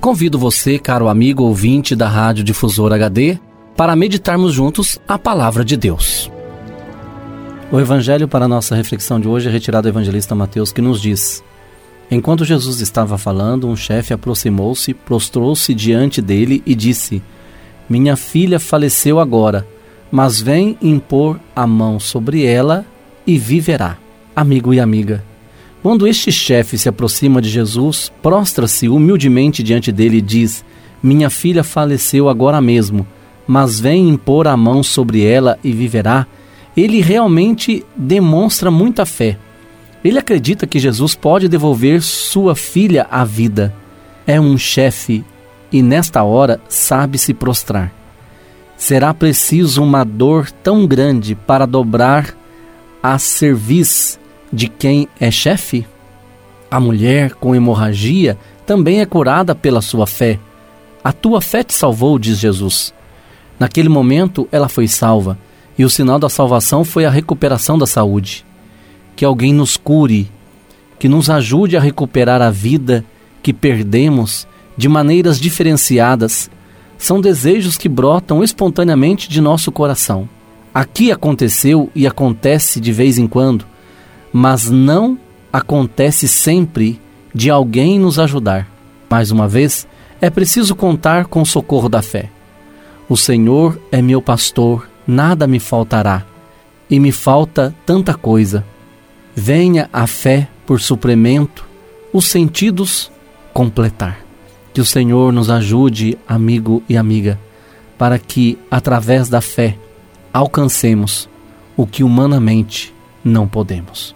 convido você, caro amigo ouvinte da Rádio Difusor HD, para meditarmos juntos a palavra de Deus. O evangelho para nossa reflexão de hoje é retirado do evangelista Mateus, que nos diz: Enquanto Jesus estava falando, um chefe aproximou-se, prostrou-se diante dele e disse: Minha filha faleceu agora, mas vem impor a mão sobre ela e viverá. Amigo e amiga, quando este chefe se aproxima de Jesus, prostra-se humildemente diante dele e diz: Minha filha faleceu agora mesmo, mas vem impor a mão sobre ela e viverá. Ele realmente demonstra muita fé ele acredita que Jesus pode devolver sua filha à vida. É um chefe e nesta hora sabe se prostrar. Será preciso uma dor tão grande para dobrar a serviço de quem é chefe? A mulher com hemorragia também é curada pela sua fé. A tua fé te salvou, diz Jesus. Naquele momento ela foi salva, e o sinal da salvação foi a recuperação da saúde que alguém nos cure, que nos ajude a recuperar a vida que perdemos de maneiras diferenciadas. São desejos que brotam espontaneamente de nosso coração. Aqui aconteceu e acontece de vez em quando, mas não acontece sempre de alguém nos ajudar. Mais uma vez, é preciso contar com o socorro da fé. O Senhor é meu pastor, nada me faltará. E me falta tanta coisa venha a fé por suplemento, os sentidos completar. Que o Senhor nos ajude, amigo e amiga, para que, através da fé, alcancemos o que humanamente não podemos.